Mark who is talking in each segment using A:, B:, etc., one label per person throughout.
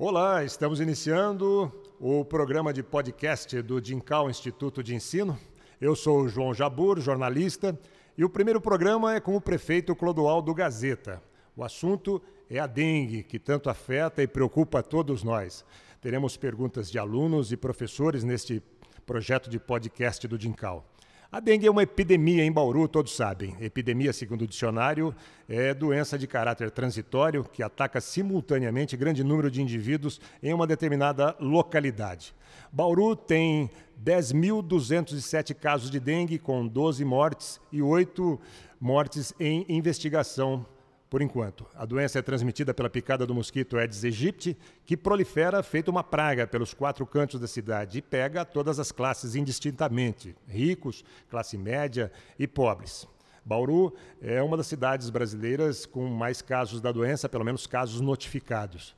A: Olá, estamos iniciando o programa de podcast do Dincal Instituto de Ensino. Eu sou o João Jabur, jornalista, e o primeiro programa é com o prefeito Clodoaldo Gazeta. O assunto é a dengue, que tanto afeta e preocupa a todos nós. Teremos perguntas de alunos e professores neste projeto de podcast do Dincal. A dengue é uma epidemia em Bauru, todos sabem. Epidemia, segundo o dicionário, é doença de caráter transitório que ataca simultaneamente grande número de indivíduos em uma determinada localidade. Bauru tem 10.207 casos de dengue, com 12 mortes e 8 mortes em investigação por enquanto. A doença é transmitida pela picada do mosquito Aedes aegypti, que prolifera feito uma praga pelos quatro cantos da cidade e pega todas as classes indistintamente, ricos, classe média e pobres. Bauru é uma das cidades brasileiras com mais casos da doença, pelo menos casos notificados.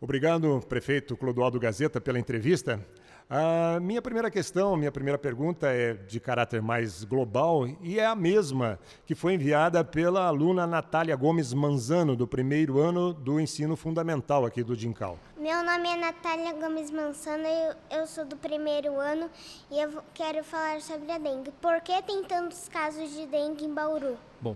A: Obrigado, prefeito Clodoaldo Gazeta, pela entrevista. A minha primeira questão, minha primeira pergunta é de caráter mais global e é a mesma que foi enviada pela aluna Natália Gomes Manzano, do primeiro ano do ensino fundamental aqui do Dincal.
B: Meu nome é Natália Gomes Manzano, eu, eu sou do primeiro ano e eu quero falar sobre a dengue. Por que tem tantos casos de dengue em Bauru?
C: Bom,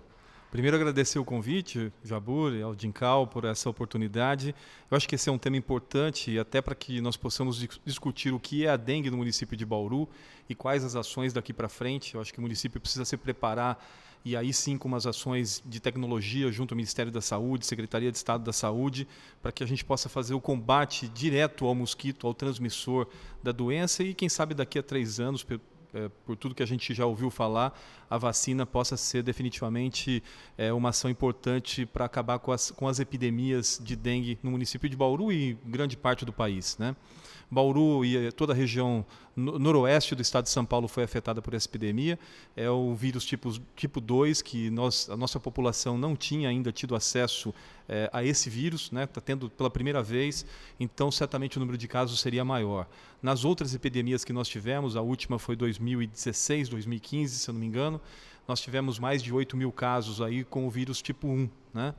C: Primeiro, agradecer o convite, Jabur e ao Dincal, por essa oportunidade. Eu acho que esse é um tema importante, até para que nós possamos discutir o que é a dengue no município de Bauru e quais as ações daqui para frente. Eu acho que o município precisa se preparar e aí sim com umas ações de tecnologia junto ao Ministério da Saúde, Secretaria de Estado da Saúde, para que a gente possa fazer o combate direto ao mosquito, ao transmissor da doença e quem sabe daqui a três anos, é, por tudo que a gente já ouviu falar, a vacina possa ser definitivamente é, uma ação importante para acabar com as, com as epidemias de dengue no município de Bauru e grande parte do país. Né? Bauru e toda a região noroeste do estado de São Paulo foi afetada por essa epidemia. É o vírus tipo, tipo 2, que nós, a nossa população não tinha ainda tido acesso é, a esse vírus, está né? Tá tendo pela primeira vez, então certamente o número de casos seria maior. Nas outras epidemias que nós tivemos, a última foi 2016, 2015, se eu não me engano, nós tivemos mais de 8 mil casos aí com o vírus tipo 1. Né?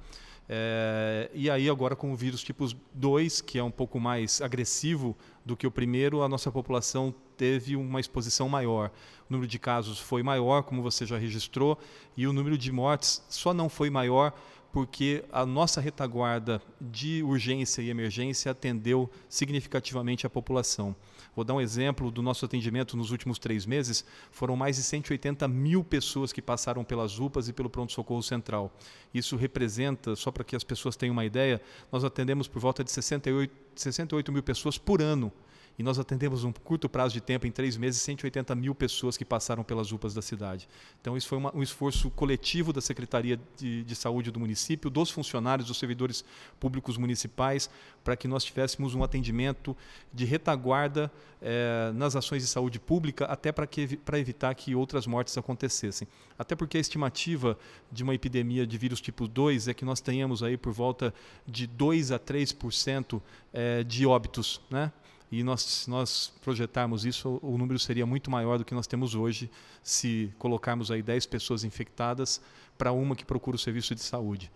C: É, e aí agora com o vírus tipo 2, que é um pouco mais agressivo do que o primeiro, a nossa população teve uma exposição maior. O número de casos foi maior, como você já registrou, e o número de mortes só não foi maior porque a nossa retaguarda de urgência e emergência atendeu significativamente a população. Vou dar um exemplo do nosso atendimento nos últimos três meses. Foram mais de 180 mil pessoas que passaram pelas UPAs e pelo pronto-socorro central. Isso representa, só para que as pessoas tenham uma ideia, nós atendemos por volta de 68, 68 mil pessoas por ano e nós atendemos um curto prazo de tempo, em três meses, 180 mil pessoas que passaram pelas UPAs da cidade. Então, isso foi uma, um esforço coletivo da Secretaria de, de, Saúde do município, dos funcionários, dos servidores públicos municipais, para que nós tivéssemos um atendimento de retaguarda eh, nas ações de saúde pública, até para evitar que outras mortes acontecessem. Até porque a estimativa de uma epidemia de vírus tipo 2 é que nós tenhamos aí por volta de 2 a 3% eh, de óbitos, né? E nós, se nós projetarmos isso, o número seria muito maior do que nós temos hoje, se colocarmos aí 10 pessoas infectadas para uma que procura o serviço de saúde.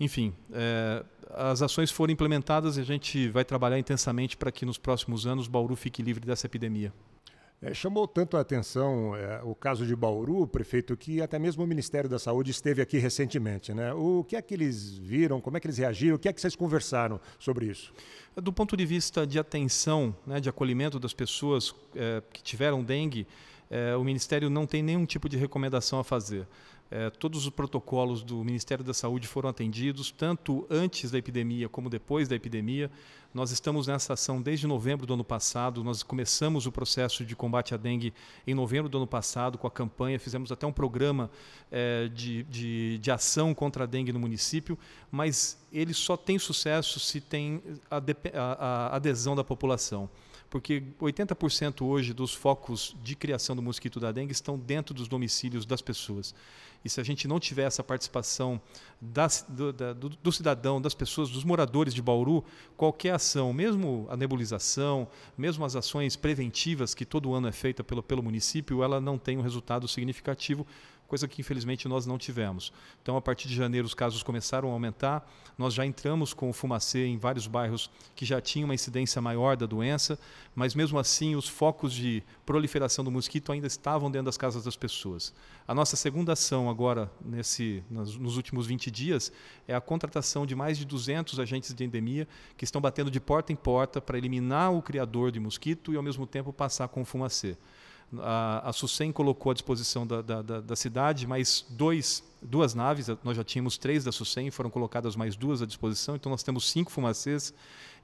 C: Enfim, é, as ações foram implementadas e a gente vai trabalhar intensamente para que nos próximos anos Bauru fique livre dessa epidemia.
A: É, chamou tanto a atenção é, o caso de Bauru, prefeito, que até mesmo o Ministério da Saúde esteve aqui recentemente. Né? O que é que eles viram, como é que eles reagiram, o que é que vocês conversaram sobre isso?
C: Do ponto de vista de atenção, né, de acolhimento das pessoas é, que tiveram dengue, é, o Ministério não tem nenhum tipo de recomendação a fazer. É, todos os protocolos do Ministério da Saúde foram atendidos, tanto antes da epidemia como depois da epidemia. Nós estamos nessa ação desde novembro do ano passado. Nós começamos o processo de combate à dengue em novembro do ano passado com a campanha. Fizemos até um programa é, de, de, de, ação contra a dengue no município, mas ele só tem sucesso se tem a, a, a adesão da população porque 80% hoje dos focos de criação do mosquito da dengue estão dentro dos domicílios das pessoas. E se a gente não tiver essa participação do, da, do, do, cidadão, das pessoas, dos moradores de Bauru, qualquer ação, mesmo a nebulização, mesmo as ações preventivas que todo ano é feita pelo, pelo município, ela não tem um resultado significativo coisa que infelizmente nós não tivemos. Então, a partir de janeiro, os casos começaram a aumentar. Nós já entramos com o fumacê em vários bairros que já tinham uma incidência maior da doença, mas mesmo assim, os focos de proliferação do mosquito ainda estavam dentro das casas das pessoas. A nossa segunda ação agora, nesse, nos últimos 20 dias, é a contratação de mais de 200 agentes de endemia que estão batendo de porta em porta para eliminar o criador de mosquito e, ao mesmo tempo, passar com o fumacê. A, a SUSEM colocou à disposição da, da, da, da cidade mais dois, duas naves, nós já tínhamos três da SUSEM, foram colocadas mais duas à disposição, então nós temos cinco fumacês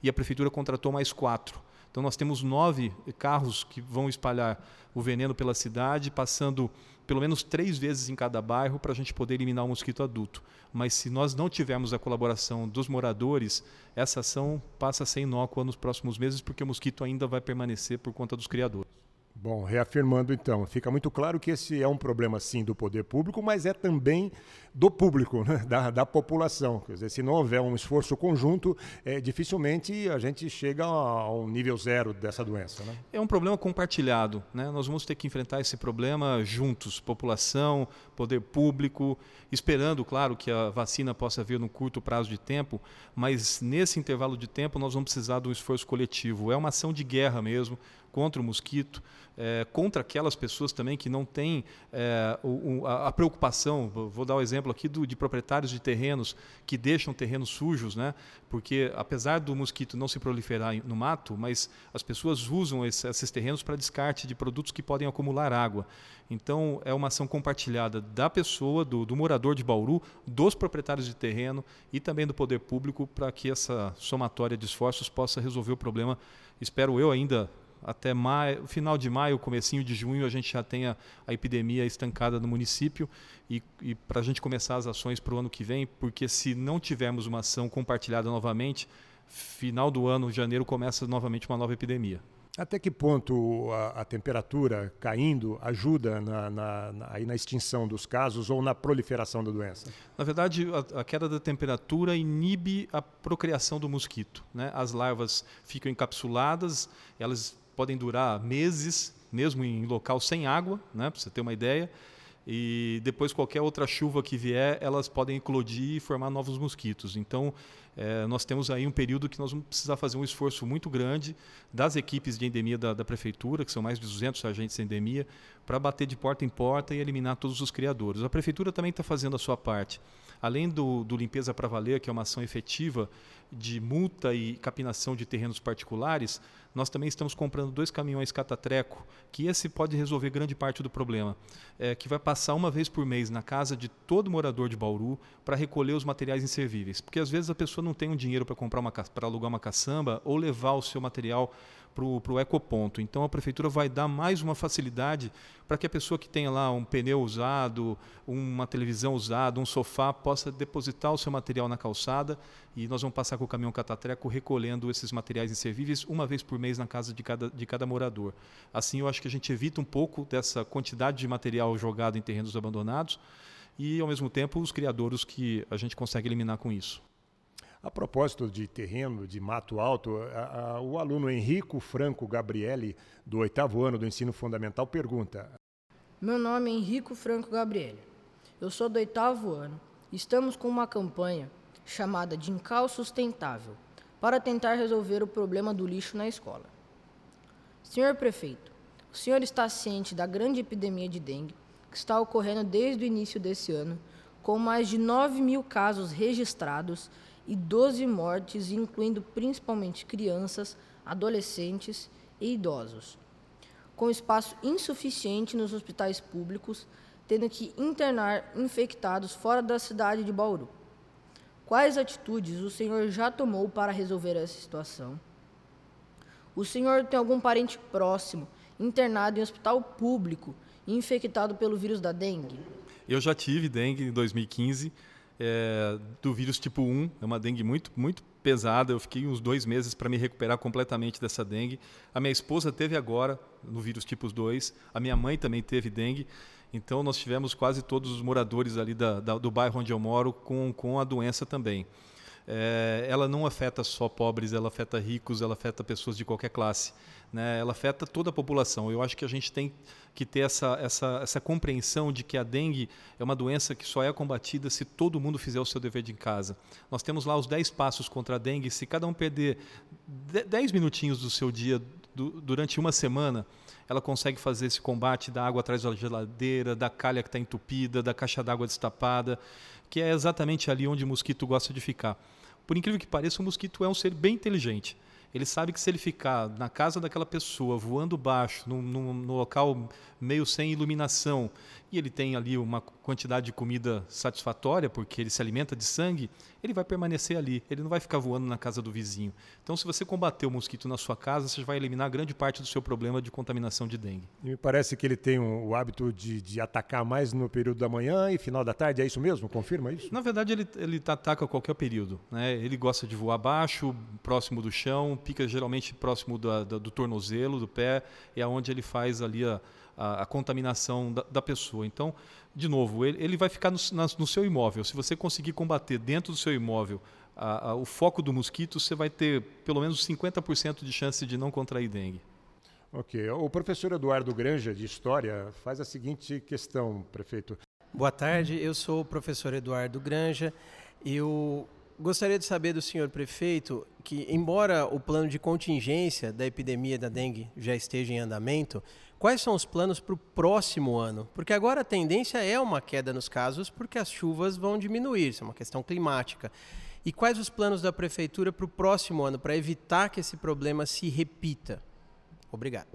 C: e a prefeitura contratou mais quatro. Então nós temos nove carros que vão espalhar o veneno pela cidade, passando pelo menos três vezes em cada bairro para a gente poder eliminar o mosquito adulto. Mas se nós não tivermos a colaboração dos moradores, essa ação passa a ser inócua nos próximos meses, porque o mosquito ainda vai permanecer por conta dos criadores.
A: Bom, reafirmando então, fica muito claro que esse é um problema sim do poder público, mas é também do público, né? da, da população. Quer dizer, se não houver um esforço conjunto, é, dificilmente a gente chega ao nível zero dessa doença. Né?
C: É um problema compartilhado. Né? Nós vamos ter que enfrentar esse problema juntos, população, poder público, esperando, claro, que a vacina possa vir no curto prazo de tempo, mas nesse intervalo de tempo nós vamos precisar de um esforço coletivo. É uma ação de guerra mesmo contra o mosquito, é, contra aquelas pessoas também que não têm é, o, a, a, preocupação. Vou dar o um exemplo aqui do, de proprietários de terrenos que deixam terrenos sujos, né? porque apesar do mosquito não se proliferar no mato, mas as pessoas usam esse, esses terrenos para descarte de produtos que podem acumular água. Então, é uma ação compartilhada da pessoa, do, do morador de Bauru, dos proprietários de terreno e também do poder público para que essa somatória de esforços possa resolver o problema. Espero eu ainda até maio, final de maio, comecinho de junho, a gente já tenha a epidemia estancada no município e, e para a gente começar as ações para o ano que vem, porque se não tivermos uma ação compartilhada novamente, final do ano, janeiro, começa novamente uma nova epidemia.
A: Até que ponto a, a temperatura caindo ajuda na, na, na, na, extinção dos casos ou na proliferação da doença?
C: Na verdade, a, a, queda da temperatura inibe a procriação do mosquito. Né? As larvas ficam encapsuladas, elas podem durar meses, mesmo em local sem água, né, para você ter uma ideia. E depois, qualquer outra chuva que vier, elas podem eclodir e formar novos mosquitos. Então, é, nós temos aí um período que nós vamos precisar fazer um esforço muito grande das equipes de endemia da, da prefeitura, que são mais de 200 agentes de endemia, para bater de porta em porta e eliminar todos os criadores. A prefeitura também está fazendo a sua parte. Além do, do Limpeza para Valer, que é uma ação efetiva de multa e capinação de terrenos particulares, nós também estamos comprando dois caminhões catatreco, que esse pode resolver grande parte do problema, é, que vai passar uma vez por mês na casa de todo morador de Bauru para recolher os materiais inservíveis. Porque às vezes a pessoa não tem um dinheiro para comprar uma para alugar uma caçamba ou levar o seu material para o ecoponto. Então a prefeitura vai dar mais uma facilidade para que a pessoa que tenha lá um pneu usado, uma televisão usada, um sofá, possa depositar o seu material na calçada e nós vamos passar com o caminhão catatreco recolhendo esses materiais inservíveis uma vez por mês na casa de cada, de cada morador. Assim eu acho que a gente evita um pouco dessa quantidade de material jogado em terrenos abandonados e, ao mesmo tempo, os criadouros que a gente consegue eliminar com isso.
A: A propósito de terreno, de mato alto, a, a, o aluno Henrico Franco Gabriele, do oitavo ano do ensino fundamental, pergunta:
D: Meu nome é Henrico Franco Gabriele. Eu sou do oitavo ano. Estamos com uma campanha chamada de Encal Sustentável para tentar resolver o problema do lixo na escola. Senhor prefeito, o senhor está ciente da grande epidemia de dengue que está ocorrendo desde o início desse ano, com mais de 9 mil casos registrados e 12 mortes, incluindo principalmente crianças, adolescentes e idosos, com espaço insuficiente nos hospitais públicos, tendo que internar infectados fora da cidade de Bauru. Quais atitudes o senhor já tomou para resolver essa situação? O senhor tem algum parente próximo internado em hospital público infectado pelo vírus da dengue?
C: Eu já tive dengue em 2015 é, do vírus tipo 1. É uma dengue muito, muito pesada. Eu fiquei uns dois meses para me recuperar completamente dessa dengue. A minha esposa teve agora no vírus tipo 2. A minha mãe também teve dengue. Então, nós tivemos quase todos os moradores ali da, da, do bairro onde eu moro com, com a doença também. É, ela não afeta só pobres, ela afeta ricos, ela afeta pessoas de qualquer classe. Né? Ela afeta toda a população. Eu acho que a gente tem que ter essa, essa, essa compreensão de que a dengue é uma doença que só é combatida se todo mundo fizer o seu dever de casa. Nós temos lá os 10 passos contra a dengue. Se cada um perder 10 minutinhos do seu dia do, durante uma semana, ela consegue fazer esse combate da água atrás da geladeira, da calha que está entupida, da caixa d'água destapada, que é exatamente ali onde o mosquito gosta de ficar. Por incrível que pareça, o mosquito é um ser bem inteligente. Ele sabe que se ele ficar na casa daquela pessoa, voando baixo, num, local meio sem iluminação, e ele tem ali uma quantidade de comida satisfatória, porque ele se alimenta de sangue, ele vai permanecer ali, ele não vai ficar voando na casa do vizinho. Então, se você combater o mosquito na sua casa, você vai eliminar grande parte do seu problema de contaminação de dengue.
A: E me parece que ele tem o hábito de, de, atacar mais no período da manhã e final da tarde, é isso mesmo? Confirma isso?
C: Na verdade, ele, ele ataca a qualquer período. Né? Ele gosta de voar baixo, próximo do chão, pica geralmente próximo do, do, do tornozelo, do pé, é onde ele faz ali a a, a contaminação da, da, pessoa. Então, de novo, ele, ele vai ficar no, na, no, seu imóvel. Se você conseguir combater dentro do seu imóvel a, a, o foco do mosquito, você vai ter pelo menos 50% de chance de não contrair dengue.
A: Ok. O professor Eduardo Granja, de História, faz a seguinte questão, prefeito.
E: Boa tarde, eu sou o professor Eduardo Granja. Eu gostaria de saber do senhor prefeito que, embora o plano de contingência da epidemia da dengue já esteja em andamento, Quais são os planos para o próximo ano? Porque agora a tendência é uma queda nos casos, porque as chuvas vão diminuir, isso é uma questão climática. E quais os planos da prefeitura para o próximo ano, para evitar que esse problema se repita? Obrigado.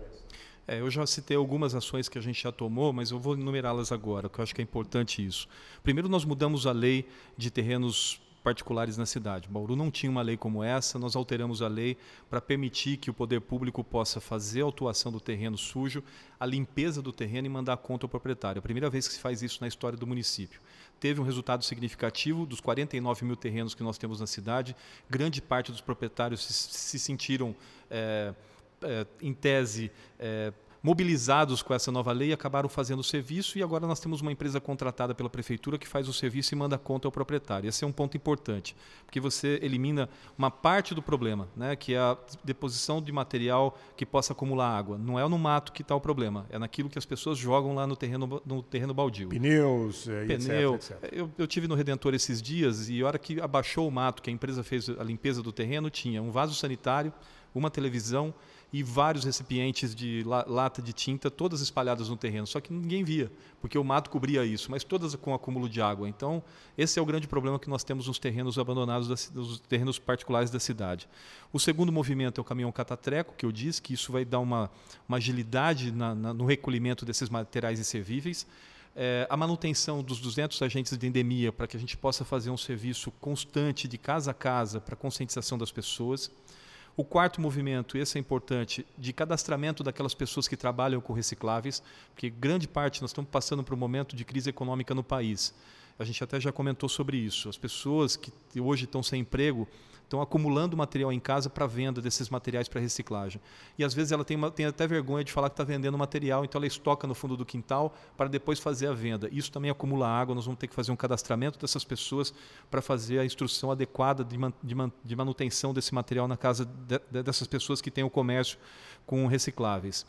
C: É, eu já citei algumas ações que a gente já tomou, mas eu vou enumerá-las agora, porque eu acho que é importante isso. Primeiro, nós mudamos a lei de terrenos particulares na cidade. Bauru não tinha uma lei como essa, nós alteramos a lei para permitir que o poder público possa fazer a autuação do terreno sujo, a limpeza do terreno e mandar conta ao proprietário. É a primeira vez que se faz isso na história do município. Teve um resultado significativo dos 49 mil terrenos que nós temos na cidade, grande parte dos proprietários se, se sentiram, é, é, em tese, é, mobilizados com essa nova lei, acabaram fazendo o serviço e agora nós temos uma empresa contratada pela prefeitura que faz o serviço e manda a conta ao proprietário. Esse é um ponto importante, porque você elimina uma parte do problema, né, que é a deposição de material que possa acumular água. Não é no mato que está o problema, é naquilo que as pessoas jogam lá no terreno, no terreno baldio.
A: Pneus,
C: é, Pneu. Etc, etc. Eu, eu tive no Redentor esses dias e a hora que abaixou o mato, que a empresa fez a limpeza do terreno, tinha um vaso sanitário, uma televisão e vários recipientes de lata de tinta, todas espalhadas no terreno. Só que ninguém via, porque o mato cobria isso, mas todas com acúmulo de água. Então, esse é o grande problema que nós temos nos terrenos abandonados, nos terrenos particulares da cidade. O segundo movimento é o caminhão catatreco, que eu disse que isso vai dar uma, uma agilidade na, na, no recolhimento desses materiais inservíveis. É, a manutenção dos 200 agentes de endemia para que a gente possa fazer um serviço constante de casa a casa para conscientização das pessoas. O quarto movimento, esse é importante, de cadastramento daquelas pessoas que trabalham com recicláveis, porque grande parte nós estamos passando por um momento de crise econômica no país. A gente até já comentou sobre isso. As pessoas que hoje estão sem emprego estão acumulando material em casa para venda desses materiais para reciclagem. E às vezes ela tem, uma, tem até vergonha de falar que está vendendo material, então ela estoca no fundo do quintal para depois fazer a venda. Isso também acumula água, nós vamos ter que fazer um cadastramento dessas pessoas para fazer a instrução adequada de, man, de, man, de manutenção desse material na casa de, de, dessas pessoas que têm o comércio com recicláveis.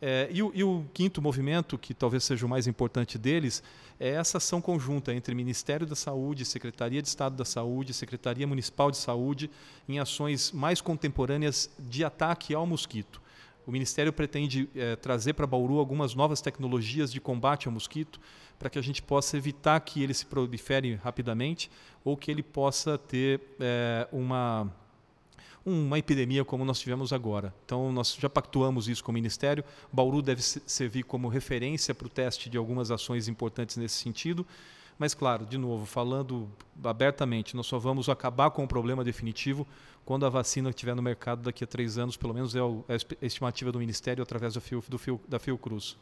C: É, e, o, e, o, quinto movimento, que talvez seja o mais importante deles, é essa ação conjunta entre Ministério da Saúde, Secretaria de Estado da Saúde, Secretaria Municipal de Saúde, em ações mais contemporâneas de ataque ao mosquito. O Ministério pretende é, trazer para Bauru algumas novas tecnologias de combate ao mosquito, para que a gente possa evitar que ele se prolifere rapidamente ou que ele possa ter é, uma uma epidemia como nós tivemos agora. Então, nós já pactuamos isso com o Ministério. Bauru deve servir como referência para o teste de algumas ações importantes nesse sentido. Mas, claro, de novo, falando abertamente, nós só vamos acabar com o problema definitivo quando a vacina estiver no mercado daqui a três anos, pelo menos é, é a estimativa do Ministério através do Fio, do Fio, da Fiocruz.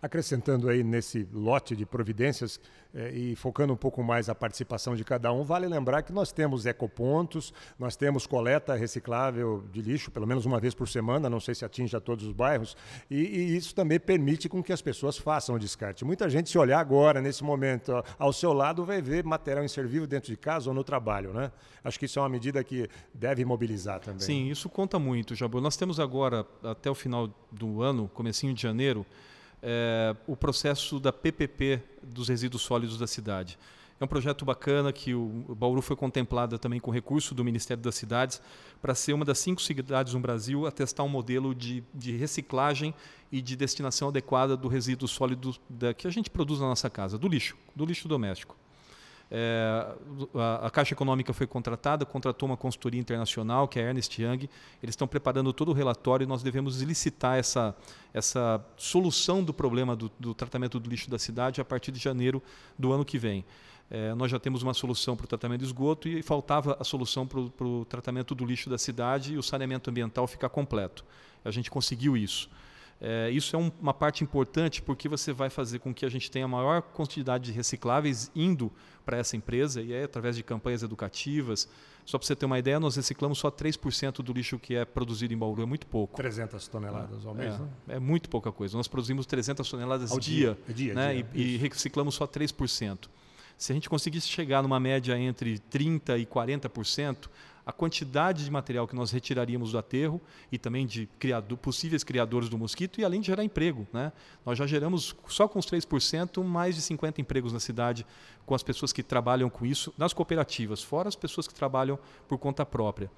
A: Acrescentando aí nesse lote de providências eh, e focando um pouco mais a participação de cada um, vale lembrar que nós temos ecopontos, nós temos coleta reciclável de lixo, pelo menos uma vez por semana, não sei se atinge a todos os bairros, e, e isso também permite com que as pessoas façam o descarte. Muita gente, se olhar agora, nesse momento, ao seu lado, vai ver material inservível dentro de casa ou no trabalho. Né? Acho que isso é uma medida que deve mobilizar também.
C: Sim, isso conta muito, Jabu. Nós temos agora, até o final do ano, comecinho de janeiro, é, o processo da PPP dos resíduos sólidos da cidade. É um projeto bacana que o Bauru foi contemplada também com recurso do Ministério das Cidades para ser uma das cinco cidades no Brasil a testar um modelo de, de reciclagem e de destinação adequada do resíduo sólido da, que a gente produz na nossa casa, do lixo, do lixo doméstico. É, a, a, Caixa Econômica foi contratada, contratou uma consultoria internacional, que é a Ernest Young. Eles estão preparando todo o relatório e nós devemos licitar essa, essa solução do problema do, do tratamento do lixo da cidade a partir de janeiro do ano que vem. É, nós já temos uma solução para o tratamento de esgoto e faltava a solução para o tratamento do lixo da cidade e o saneamento ambiental ficar completo. A gente conseguiu isso. É, isso é um, uma parte importante porque você vai fazer com que a gente tenha a maior quantidade de recicláveis indo para essa empresa e é através de campanhas educativas. Só para você ter uma ideia, nós reciclamos só 3% do lixo que é produzido em Bauru, é muito pouco.
A: 300 toneladas ao mês,
C: é,
A: né?
C: é muito pouca coisa. Nós produzimos 300 toneladas ao dia, dia, dia, né? dia. E, e reciclamos só 3%. Se a gente conseguisse chegar numa média entre 30% e 40%, a quantidade de material que nós retiraríamos do aterro e também de possíveis criadores do mosquito e além de gerar emprego. Né? Nós já geramos, só com os 3%, mais de 50 empregos na cidade com as pessoas que trabalham com isso nas cooperativas, fora as pessoas que trabalham por conta própria.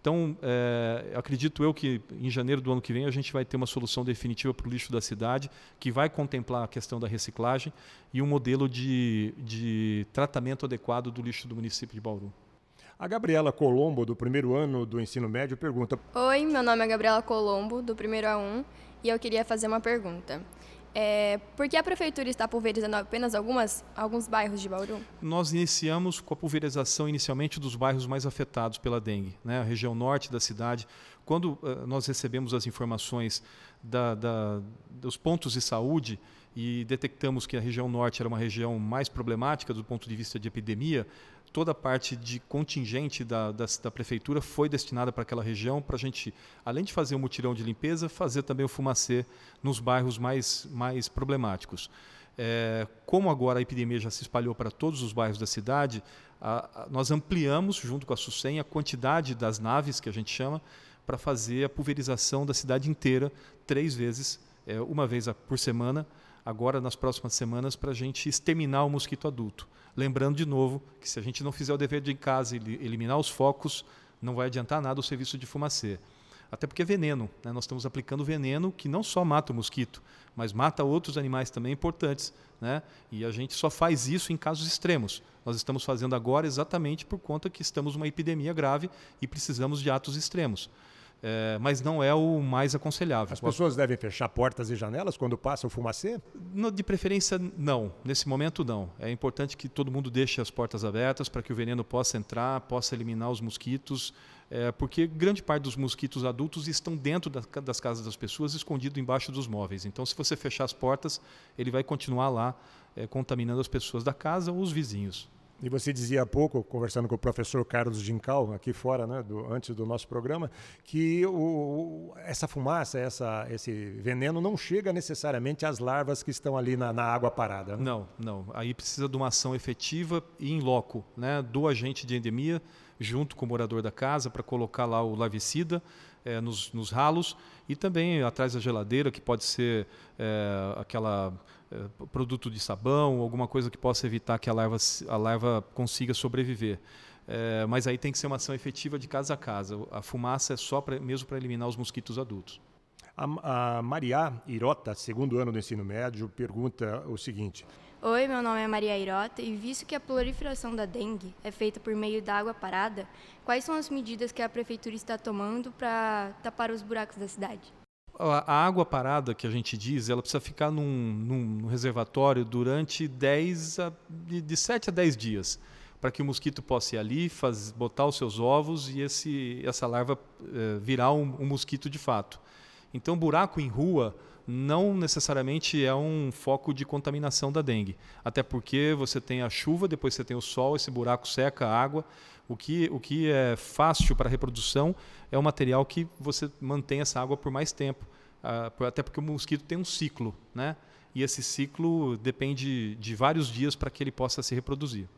C: Então, é, acredito eu que em janeiro do ano que vem a gente vai ter uma solução definitiva para o lixo da cidade, que vai contemplar a questão da reciclagem e um modelo de, de tratamento adequado do lixo do município de Bauru.
A: A Gabriela Colombo, do primeiro ano do ensino médio, pergunta:
F: Oi, meu nome é Gabriela Colombo, do primeiro A1, e eu queria fazer uma pergunta. É, por que a prefeitura está pulverizando apenas algumas, alguns bairros de Bauru?
C: Nós iniciamos com a pulverização inicialmente dos bairros mais afetados pela dengue, né? a região norte da cidade. Quando uh, nós recebemos as informações da, da, dos pontos de saúde e detectamos que a região norte era uma região mais problemática do ponto de vista de epidemia, toda a parte de contingente da, da, da prefeitura foi destinada para aquela região, para a gente, além de fazer o um mutirão de limpeza, fazer também o fumacê nos bairros mais, mais problemáticos. É, como agora a epidemia já se espalhou para todos os bairros da cidade, a, a, nós ampliamos, junto com a SUSEM, a quantidade das naves, que a gente chama, para fazer a pulverização da cidade inteira, três vezes, é, uma vez por semana, agora nas próximas semanas, para a gente exterminar o mosquito adulto. Lembrando de novo que se a gente não fizer o dever de casa e eliminar os focos, não vai adiantar nada o serviço de fumacê. Até porque é veneno. Né? Nós estamos aplicando veneno que não só mata o mosquito, mas mata outros animais também importantes. Né? E a gente só faz isso em casos extremos. Nós estamos fazendo agora exatamente por conta que estamos numa epidemia grave e precisamos de atos extremos é, mas não é o mais aconselhável.
A: As pessoas devem fechar portas e janelas quando passa o fumacê?
C: No, de preferência, não. Nesse momento, não. É importante que todo mundo deixe as portas abertas para que o veneno possa entrar, possa eliminar os mosquitos, é, porque grande parte dos mosquitos adultos estão dentro da, das casas das pessoas, escondido embaixo dos móveis. Então, se você fechar as portas, ele vai continuar lá é, contaminando as pessoas da casa ou os vizinhos.
A: E você dizia há pouco, conversando com o professor Carlos Gincal, aqui fora, né, do, antes do nosso programa, que o, essa fumaça, essa, esse veneno não chega necessariamente às larvas que estão ali na, na água parada.
C: Né? Não, não. Aí precisa de uma ação efetiva e em loco, né, do agente de endemia, junto com o morador da casa, para colocar lá o larvicida é, nos, nos ralos e também atrás da geladeira, que pode ser é, aquela produto de sabão, alguma coisa que possa evitar que a larva, a larva consiga sobreviver. É, mas aí tem que ser uma ação efetiva de casa a casa. A fumaça é só pra, mesmo para eliminar os mosquitos adultos.
A: A, a Maria Irota, segundo ano do ensino médio, pergunta o seguinte:
F: Oi, meu nome é Maria Irota e visto que a proliferação da dengue é feita por meio da água parada, quais são as medidas que a prefeitura está tomando para tapar os buracos da cidade?
C: A água parada que a gente diz, ela precisa ficar num, num reservatório durante 10 a, de, de 7 a 10 dias, para que o mosquito possa ir ali, faz, botar os seus ovos e esse, essa larva é, virar um, um, mosquito de fato. Então, buraco em rua não necessariamente é um foco de contaminação da dengue. Até porque você tem a chuva, depois você tem o sol, esse buraco seca a água. O que, o que é fácil para reprodução é o material que você mantém essa água por mais tempo. Uh, até porque o mosquito tem um ciclo, né? E esse ciclo depende de vários dias para que ele possa se reproduzir.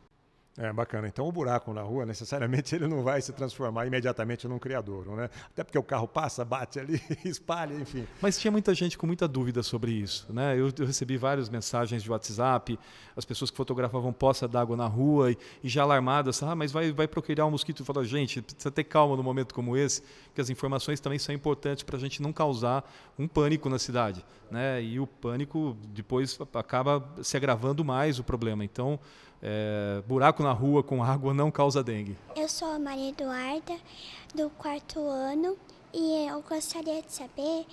A: É bacana. Então o buraco na rua, necessariamente, ele não vai se transformar imediatamente num criadouro, né? Até porque o carro passa, bate ali, espalha, enfim.
C: Mas tinha muita gente com muita dúvida sobre isso, né? Eu, eu recebi várias mensagens de WhatsApp, as pessoas que fotografavam poça d'água na rua e, e, já alarmadas, ah, mas vai, vai procriar um mosquito. Eu falo, gente, precisa ter calma no momento como esse, porque as informações também são importantes para a gente não causar um pânico na cidade, né? E o pânico depois acaba se agravando mais o problema. Então, é, buraco na rua com água não causa dengue.
B: Eu sou a Maria Eduarda, do quarto ano, e eu gostaria de saber: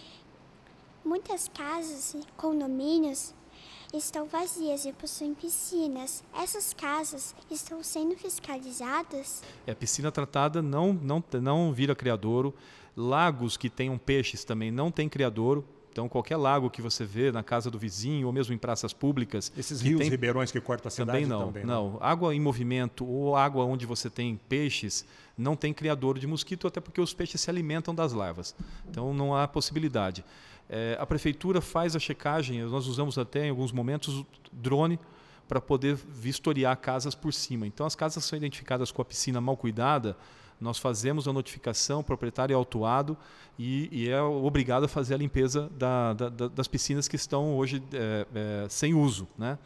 B: muitas casas e condomínios estão vazias e possuem piscinas. Essas casas estão sendo fiscalizadas?
C: É, a piscina tratada não, não, não vira criadouro. Lagos que tenham peixes também não tem criadouro. Então, qualquer lago que você vê na casa do vizinho ou mesmo em praças públicas.
A: Esses rios, tem... ribeirões que cortam a cidade
C: também não. Também não. não. Água em movimento ou água onde você tem peixes não tem criador de mosquito, até porque os peixes se alimentam das larvas. Então, não há possibilidade. É, a prefeitura faz a checagem, nós usamos até em alguns momentos drone para poder vistoriar casas por cima. Então, as casas são identificadas com a piscina mal cuidada nós fazemos a notificação, o proprietário é autuado e, e é obrigado a fazer a limpeza da, da, das piscinas que estão hoje é, é, sem uso. Né?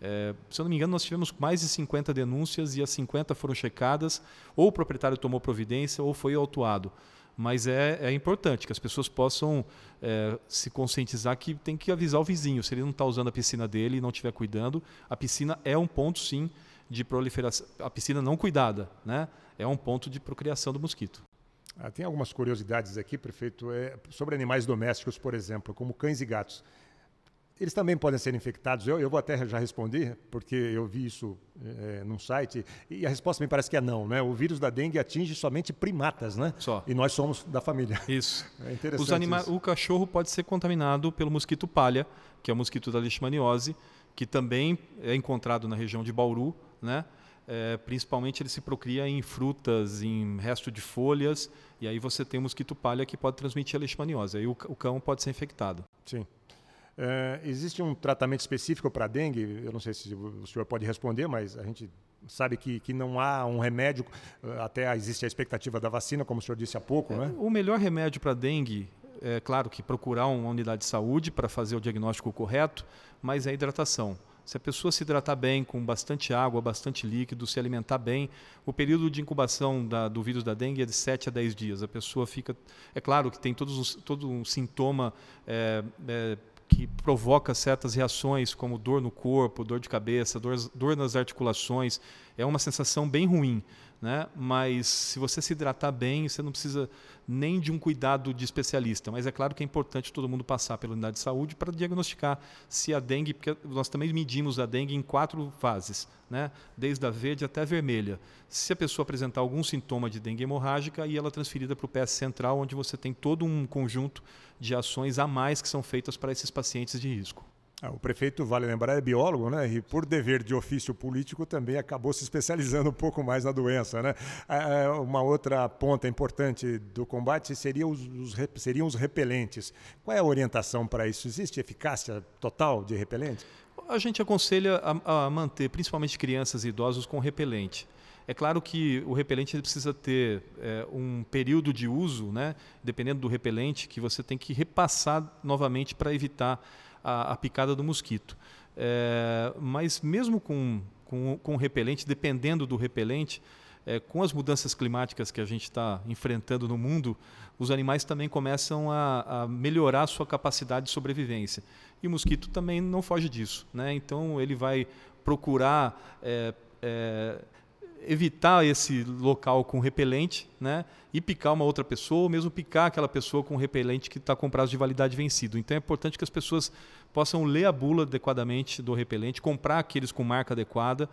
C: É, se eu não me engano, nós tivemos mais de 50 denúncias e as 50 foram checadas, ou o proprietário tomou providência ou foi autuado. Mas é, é importante que as pessoas possam é, se conscientizar que tem que avisar o vizinho. Se ele não está usando a piscina dele e não estiver cuidando, a piscina é um ponto, sim, de proliferação. A piscina não cuidada, né? É um ponto de procriação do mosquito.
A: Ah, tem algumas curiosidades aqui, prefeito, é, sobre animais domésticos, por exemplo, como cães e gatos. Eles também podem ser infectados. Eu, eu vou até já responder, porque eu vi isso é, num site, e a resposta me parece que é não. Né? O vírus da dengue atinge somente primatas, né?
C: Só.
A: E nós somos da família.
C: Isso.
A: É interessante.
C: Os anima isso. O cachorro pode ser contaminado pelo mosquito palha, que é o mosquito da leishmaniose, que também é encontrado na região de Bauru, né? É, principalmente ele se procria em frutas, em resto de folhas, e aí você tem o mosquito palha que pode transmitir a leishmaniose. Aí o, o cão pode ser infectado.
A: Sim. É, existe um tratamento específico para dengue? Eu não sei se o senhor pode responder, mas a gente sabe que, que não há um remédio, até existe a expectativa da vacina, como o senhor disse há pouco,
C: é,
A: né?
C: O melhor remédio para dengue é claro que procurar uma unidade de saúde para fazer o diagnóstico correto, mas é a hidratação. Se a pessoa se hidratar bem, com bastante água, bastante líquido, se alimentar bem, o período de incubação da, do vírus da dengue é de 7 a 10 dias. A pessoa fica. É claro que tem todos os, todo um sintoma é, é, que provoca certas reações, como dor no corpo, dor de cabeça, dor, dor nas articulações. É uma sensação bem ruim. Né? Mas se você se hidratar bem, você não precisa nem de um cuidado de especialista. Mas é claro que é importante todo mundo passar pela unidade de saúde para diagnosticar se a dengue, porque nós também medimos a dengue em quatro fases, né? desde a verde até a vermelha. Se a pessoa apresentar algum sintoma de dengue hemorrágica, aí ela é transferida para o PS central, onde você tem todo um conjunto de ações a mais que são feitas para esses pacientes de risco.
A: Ah, o prefeito, vale lembrar, é biólogo, né? E por dever de ofício político também acabou se especializando um pouco mais na doença, né? Ah, ah uma outra ponta importante do combate seria os, os, seriam os repelentes. Qual é a orientação para isso? Existe eficácia total de repelente?
C: A gente aconselha a, a manter, principalmente crianças e idosos, com repelente. É claro que o repelente precisa ter é, um período de uso, né? dependendo do repelente, que você tem que repassar novamente para evitar a, a picada do mosquito. É, mas mesmo com, com, com repelente, dependendo do repelente, é, com as mudanças climáticas que a gente está enfrentando no mundo, os animais também começam a, a, melhorar a sua capacidade de sobrevivência. E o mosquito também não foge disso. Né? Então, ele vai procurar é, é, evitar esse local com repelente né, e picar uma outra pessoa, ou mesmo picar aquela pessoa com repelente que está com prazo de validade vencido. Então é importante que as pessoas possam ler a bula adequadamente do repelente, comprar aqueles com marca adequada,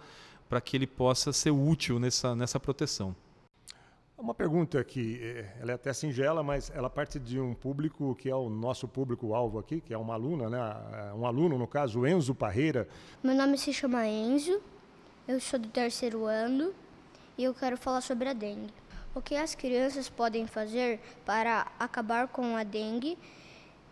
C: para que ele possa ser útil nessa, nessa proteção.
A: Uma pergunta que eh, ela é até singela, mas ela parte de um público que é o nosso público-alvo aqui, que é uma aluna, né? Um aluno, no caso, Enzo Parreira.
G: Meu nome se chama Enzo, eu sou do terceiro ano e eu quero falar sobre a dengue. O que as crianças podem fazer para acabar com a dengue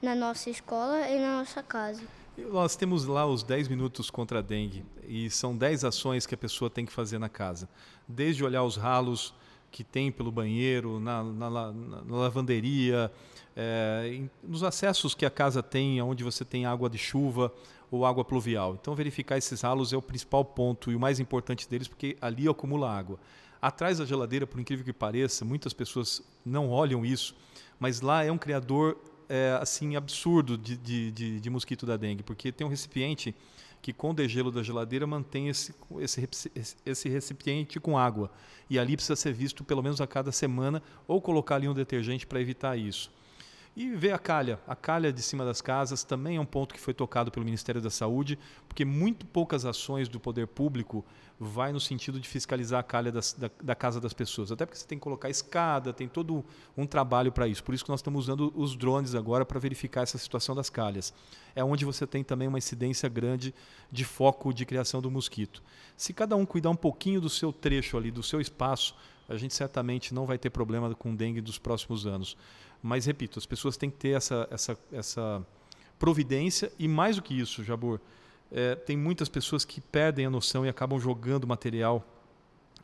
G: na nossa escola e na nossa casa?
C: Nós temos lá os 10 minutos contra a dengue e são 10 ações que a pessoa tem que fazer na casa. Desde olhar os ralos, que tem pelo banheiro, na, na, na, na lavanderia, é, nos acessos que a casa tem, onde você tem água de chuva ou água pluvial. Então, verificar esses ralos é o principal ponto e o mais importante deles, porque ali acumula água. Atrás da geladeira, por incrível que pareça, muitas pessoas não olham isso, mas lá é um criador é, assim absurdo de, de, de, de mosquito da dengue, porque tem um recipiente que com o degelo da geladeira mantém esse, esse, esse recipiente com água. E ali precisa ser visto pelo menos a cada semana ou colocar ali um detergente para evitar isso. E ver a calha. A calha de cima das casas também é um ponto que foi tocado pelo Ministério da Saúde, porque muito poucas ações do poder público vai no sentido de fiscalizar a calha das, da, da, casa das pessoas. Até porque você tem que colocar escada, tem todo um trabalho para isso. Por isso que nós estamos usando os drones agora para verificar essa situação das calhas. É onde você tem também uma incidência grande de foco de criação do mosquito. Se cada um cuidar um pouquinho do seu trecho ali, do seu espaço, a gente certamente não vai ter problema com dengue dos próximos anos. Mas, repito, as pessoas têm que ter essa, essa, essa providência e, mais do que isso, Jabur, é, tem muitas pessoas que perdem a noção e acabam jogando material,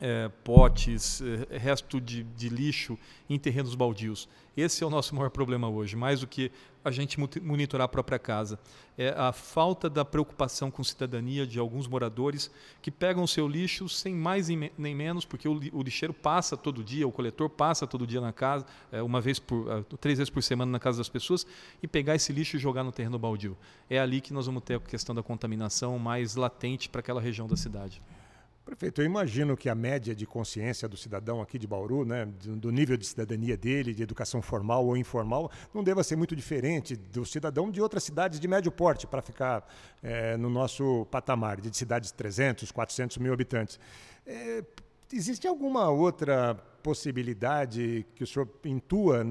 C: é, potes, é, resto de, de, lixo em terrenos baldios. Esse é o nosso maior problema hoje, mais do que a gente monitorar a própria casa. É a falta da preocupação com cidadania de alguns moradores que pegam o seu lixo sem mais nem menos, porque o lixeiro passa todo dia, o coletor passa todo dia na casa, é, uma vez por, é, três vezes por semana na casa das pessoas, e pegar esse lixo e jogar no terreno baldio. É ali que nós vamos ter a questão da contaminação mais latente para aquela região da cidade.
A: Prefeito, eu imagino que a média de consciência do cidadão aqui de Bauru, né, do nível de cidadania dele, de educação formal ou informal, não deva ser muito diferente do cidadão de outras cidades de médio porte, para ficar é, no nosso patamar, de cidades de 300, 400 mil habitantes. É, existe alguma outra possibilidade que o senhor intua,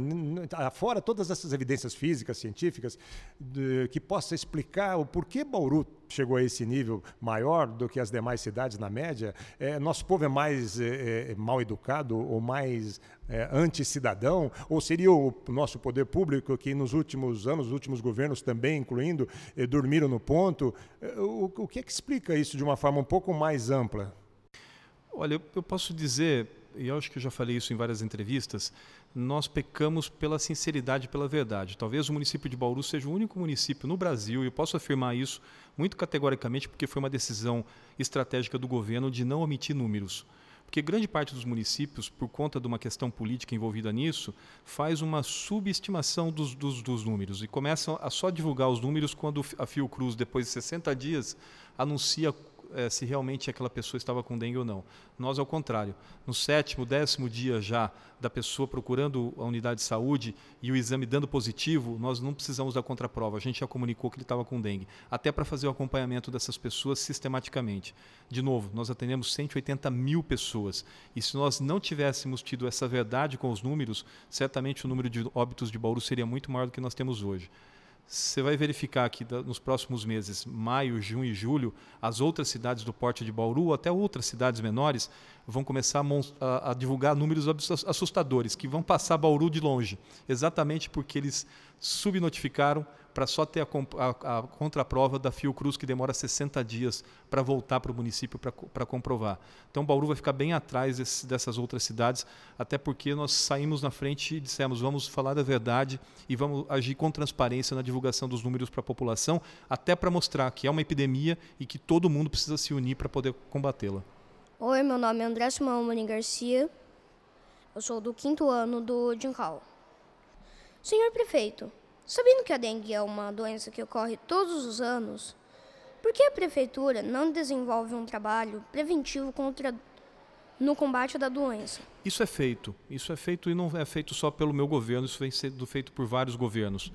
A: fora todas essas evidências físicas, científicas, de, que possa explicar o porquê Bauru chegou a esse nível maior do que as demais cidades na média? É, nosso povo é mais é, é, mal educado ou mais é, anticidadão? Ou seria o nosso poder público que nos últimos anos, os últimos governos também, incluindo, é, dormiram no ponto? É, o, o que é que explica isso de uma forma um pouco mais ampla?
C: Olha, eu posso dizer e eu acho que eu já falei isso em várias entrevistas, nós pecamos pela sinceridade, pela verdade. Talvez o município de Bauru seja o único município no Brasil, e eu posso afirmar isso muito categoricamente, porque foi uma decisão estratégica do governo de não omitir números. Porque grande parte dos municípios, por conta de uma questão política envolvida nisso, faz uma subestimação dos, dos, dos números e começam a só divulgar os números quando a Fiocruz, depois de 60 dias, anuncia é, se realmente aquela pessoa estava com dengue ou não. Nós, ao contrário, no sétimo, décimo dia já da pessoa procurando a unidade de saúde e o exame dando positivo, nós não precisamos da contraprova. A gente já comunicou que ele estava com dengue, até para fazer o acompanhamento dessas pessoas sistematicamente. De novo, nós atendemos 180 mil pessoas e se nós não tivéssemos tido essa verdade com os números, certamente o número de óbitos de Bauru seria muito maior do que nós temos hoje você vai verificar que nos próximos meses, maio, junho e julho, as outras cidades do porte de Bauru, até outras cidades menores, vão começar a, a, a, divulgar números assustadores, que vão passar Bauru de longe, exatamente porque eles subnotificaram para só ter a, a, a contraprova da Fiocruz, que demora 60 dias para voltar para o município para comprovar. Então, Bauru vai ficar bem atrás desse, dessas outras cidades, até porque nós saímos na frente e dissemos vamos falar da verdade e vamos agir com transparência na divulgação dos números para a população, até para mostrar que é uma epidemia e que todo mundo precisa se unir para poder combatê-la.
G: Oi, meu nome é André Simão Garcia. Eu sou do quinto ano do Dincal. Senhor prefeito, Sabendo que a dengue é uma doença que ocorre todos os anos, por que a prefeitura não desenvolve um trabalho preventivo contra no combate da doença?
C: Isso é feito. Isso é feito e não é feito só pelo meu governo, isso vem sendo feito por vários governos.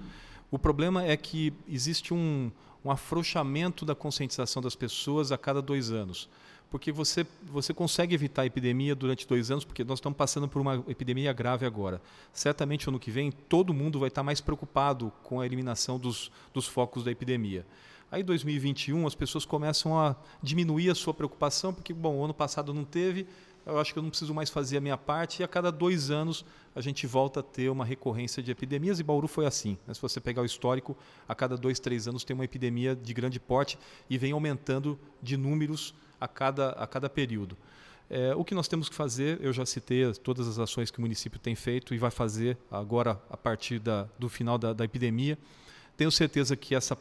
C: O problema é que existe um, um afrouxamento da conscientização das pessoas a cada dois anos. Porque você, você consegue evitar a epidemia durante dois anos, porque nós estamos passando por uma epidemia grave agora. Certamente, ano que vem, todo mundo vai estar mais preocupado com a eliminação dos, dos focos da epidemia. Aí, 2021, as pessoas começam a diminuir a sua preocupação, porque, bom, ano passado não teve, eu acho que eu não preciso mais fazer a minha parte, e a cada dois anos a gente volta a ter uma recorrência de epidemias, e Bauru foi assim. Né? Se você pegar o histórico, a cada dois, três anos tem uma epidemia de grande porte e vem aumentando de números a cada, a cada período. É, o que nós temos que fazer, eu já citei todas as ações que o município tem feito e vai fazer agora a partir da, do final da, da epidemia. Tenho certeza que essa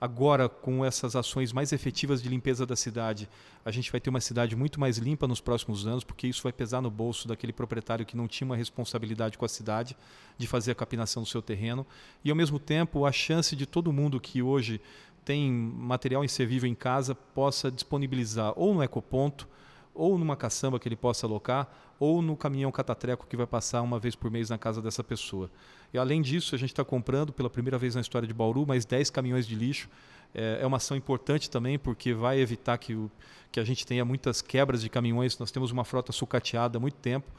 C: Agora, com essas ações mais efetivas de limpeza da cidade, a gente vai ter uma cidade muito mais limpa nos próximos anos, porque isso vai pesar no bolso daquele proprietário que não tinha uma responsabilidade com a cidade de fazer a capinação do seu terreno. E, ao mesmo tempo, a chance de todo mundo que hoje tem material inservível em casa possa disponibilizar ou no ecoponto, ou numa caçamba que ele possa alocar, ou no caminhão catatreco que vai passar uma vez por mês na casa dessa pessoa. E além disso, a gente está comprando pela primeira vez na história de Bauru mais 10 caminhões de lixo. É, é uma ação importante também, porque vai evitar que, o, que a gente tenha muitas quebras de caminhões. Nós temos uma frota sucateada há muito tempo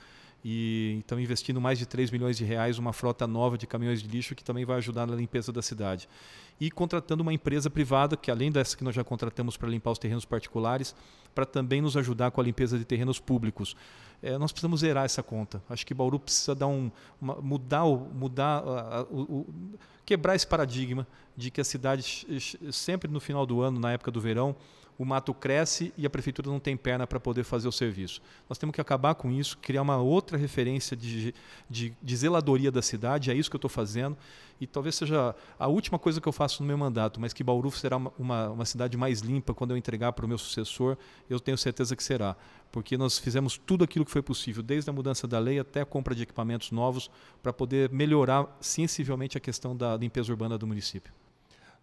C: e estamos investindo mais de 3 milhões de reais uma frota nova de caminhões de lixo que também vai ajudar na limpeza da cidade. E contratando uma empresa privada, que além dessa que nós já contratamos para limpar os terrenos particulares, para também nos ajudar com a limpeza de terrenos públicos. É, nós precisamos zerar essa conta. Acho que Bauru precisa dar um, uma, mudar, mudar quebrar esse paradigma de que a cidade, sempre no final do ano, na época do verão, o mato cresce e a prefeitura não tem perna para poder fazer o serviço. Nós temos que acabar com isso, criar uma outra referência de, de, de zeladoria da cidade, é isso que eu estou fazendo, e talvez seja a última coisa que eu faço no meu mandato, mas que Bauru será uma, uma, uma cidade mais limpa quando eu entregar para o meu sucessor, eu tenho certeza que será, porque nós fizemos tudo aquilo que foi possível, desde a mudança da lei até a compra de equipamentos novos, para poder melhorar sensivelmente a questão da limpeza urbana do município.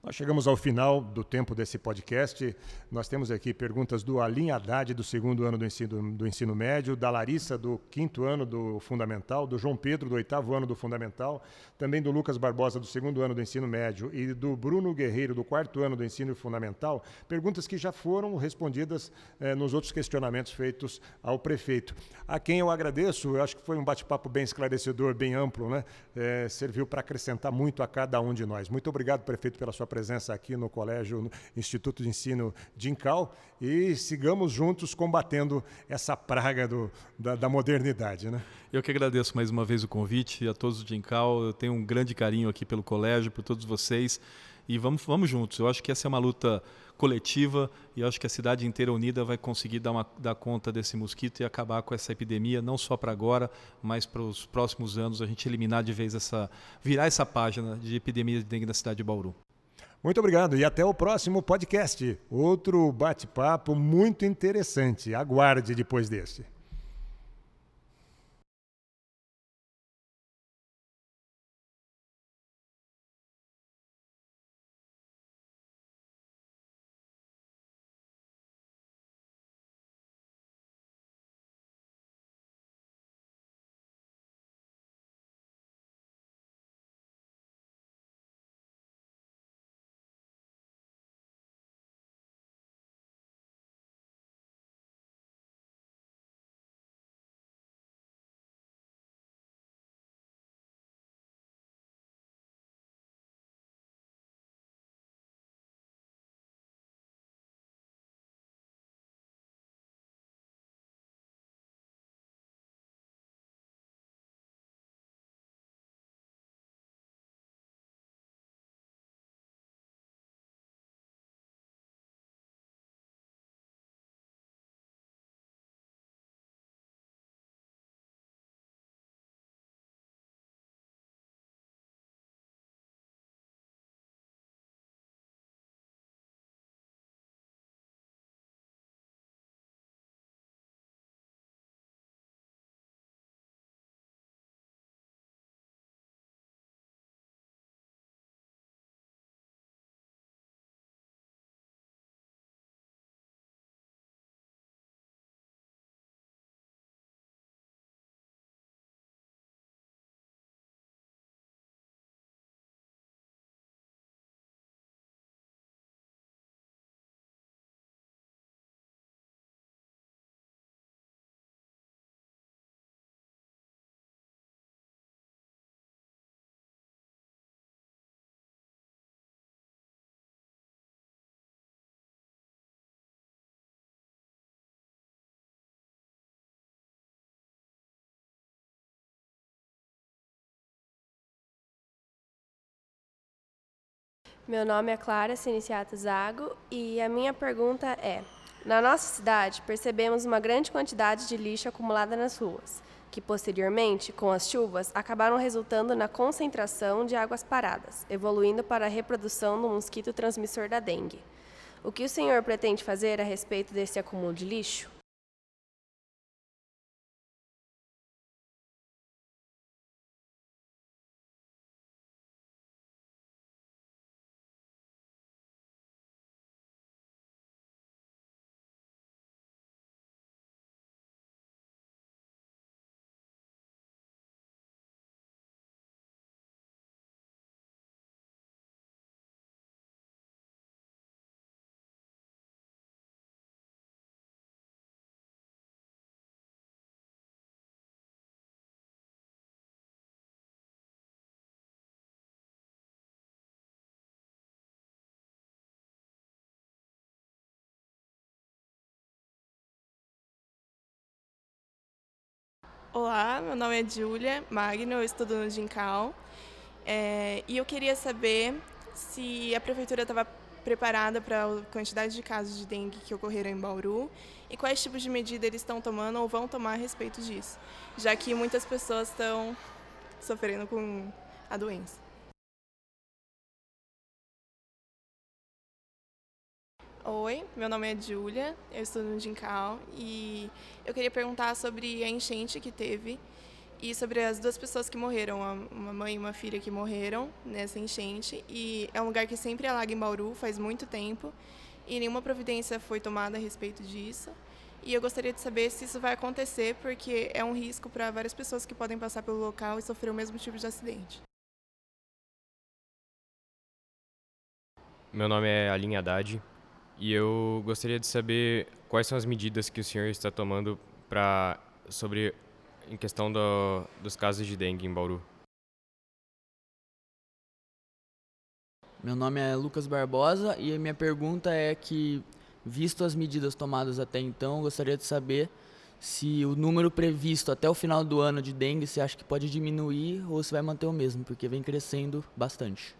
A: Nós chegamos ao final do tempo desse podcast. Nós temos aqui perguntas do Alim Haddad, do segundo ano do ensino, do ensino médio, da Larissa, do quinto ano do fundamental, do João Pedro, do oitavo ano do fundamental, também do Lucas Barbosa, do segundo ano do ensino médio, e do Bruno Guerreiro, do quarto ano do ensino fundamental. Perguntas que já foram respondidas eh, nos outros questionamentos feitos ao prefeito. A quem eu agradeço, eu acho que foi um bate-papo bem esclarecedor, bem amplo, né? Eh, serviu para acrescentar muito a cada um de nós. Muito obrigado, prefeito, pela sua presença aqui no Colégio no Instituto de Ensino de Incal e sigamos juntos combatendo essa praga do, da, da, modernidade. Né?
C: Eu que agradeço mais uma vez o convite a todos de Incal. Eu tenho um grande carinho aqui pelo colégio, por todos vocês. E vamos, vamos juntos. Eu acho que essa é uma luta coletiva e acho que a cidade inteira unida vai conseguir dar, uma, dar conta desse mosquito e acabar com essa epidemia, não só para agora, mas para os próximos anos, a gente eliminar de vez essa, virar essa página de epidemia de dengue na cidade de Bauru.
A: Muito obrigado e até o próximo podcast. Outro bate-papo muito interessante. Aguarde depois desse.
H: Meu nome é Clara Siniciata Zago e a minha pergunta é: Na nossa cidade, percebemos uma grande quantidade de lixo acumulada nas ruas, que posteriormente, com as chuvas, acabaram resultando na concentração de águas paradas, evoluindo para a reprodução do mosquito transmissor da dengue. O que o senhor pretende fazer a respeito desse acúmulo de lixo?
I: Olá, meu nome é Júlia Magno, eu estudo no Gincal é, e eu queria saber se a prefeitura estava preparada para a quantidade de casos de dengue que ocorreram em Bauru e quais tipos de medida eles estão tomando ou vão tomar a respeito disso, já que muitas pessoas estão sofrendo com a doença. Oi, meu nome é Júlia, eu estudo no Gincal e eu queria perguntar sobre a enchente que teve e sobre as duas pessoas que morreram, uma mãe e uma filha que morreram nessa enchente. E é um lugar que sempre alaga em Bauru faz muito tempo e nenhuma providência foi tomada a respeito disso. E eu gostaria de saber se isso vai acontecer, porque é um risco para várias pessoas que podem passar pelo local e sofrer o mesmo tipo de acidente.
J: Meu nome é Aline Haddad, e eu gostaria de saber quais são as medidas que o senhor está tomando para sobre em questão do, dos casos de dengue em Bauru.
K: Meu nome é Lucas Barbosa e a minha pergunta é que, visto as medidas tomadas até então, gostaria de saber se o número previsto até o final do ano de dengue você acha que pode diminuir ou se vai manter o mesmo, porque vem crescendo bastante.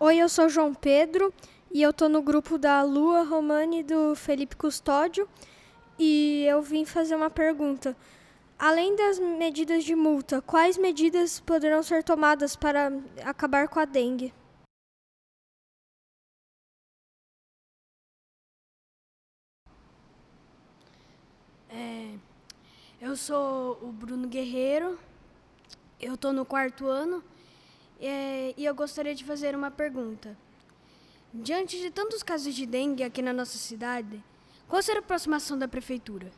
L: Oi, eu sou João Pedro e eu tô no grupo da Lua Romani do Felipe Custódio e eu vim fazer uma pergunta. Além das medidas de multa, quais medidas poderão ser tomadas para acabar com a dengue?
M: É, eu sou o Bruno Guerreiro, eu tô no quarto ano é, e eu gostaria de fazer uma pergunta. Diante de tantos casos de dengue aqui na nossa cidade, qual será a aproximação da prefeitura?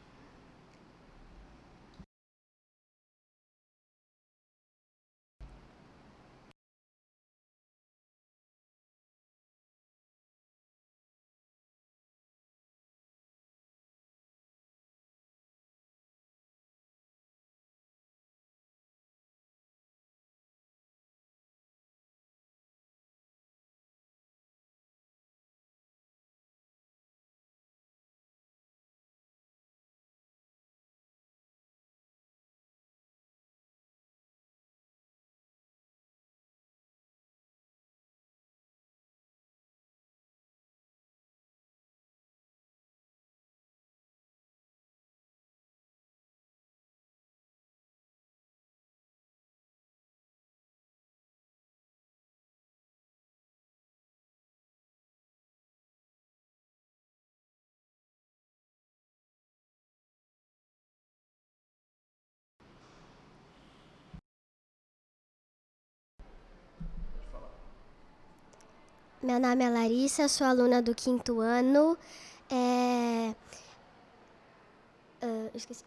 N: Meu nome é Larissa, sou aluna do quinto ano. É... Uh, esqueci.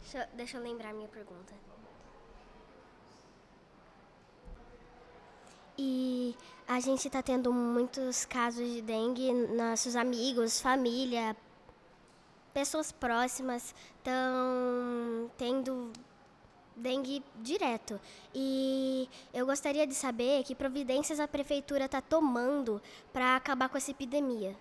N: deixa, deixa eu lembrar minha pergunta. E a gente está tendo muitos casos de dengue, nossos amigos, família, pessoas próximas estão tendo dengue direto. E eu gostaria de saber que providências a prefeitura está tomando para acabar com essa epidemia.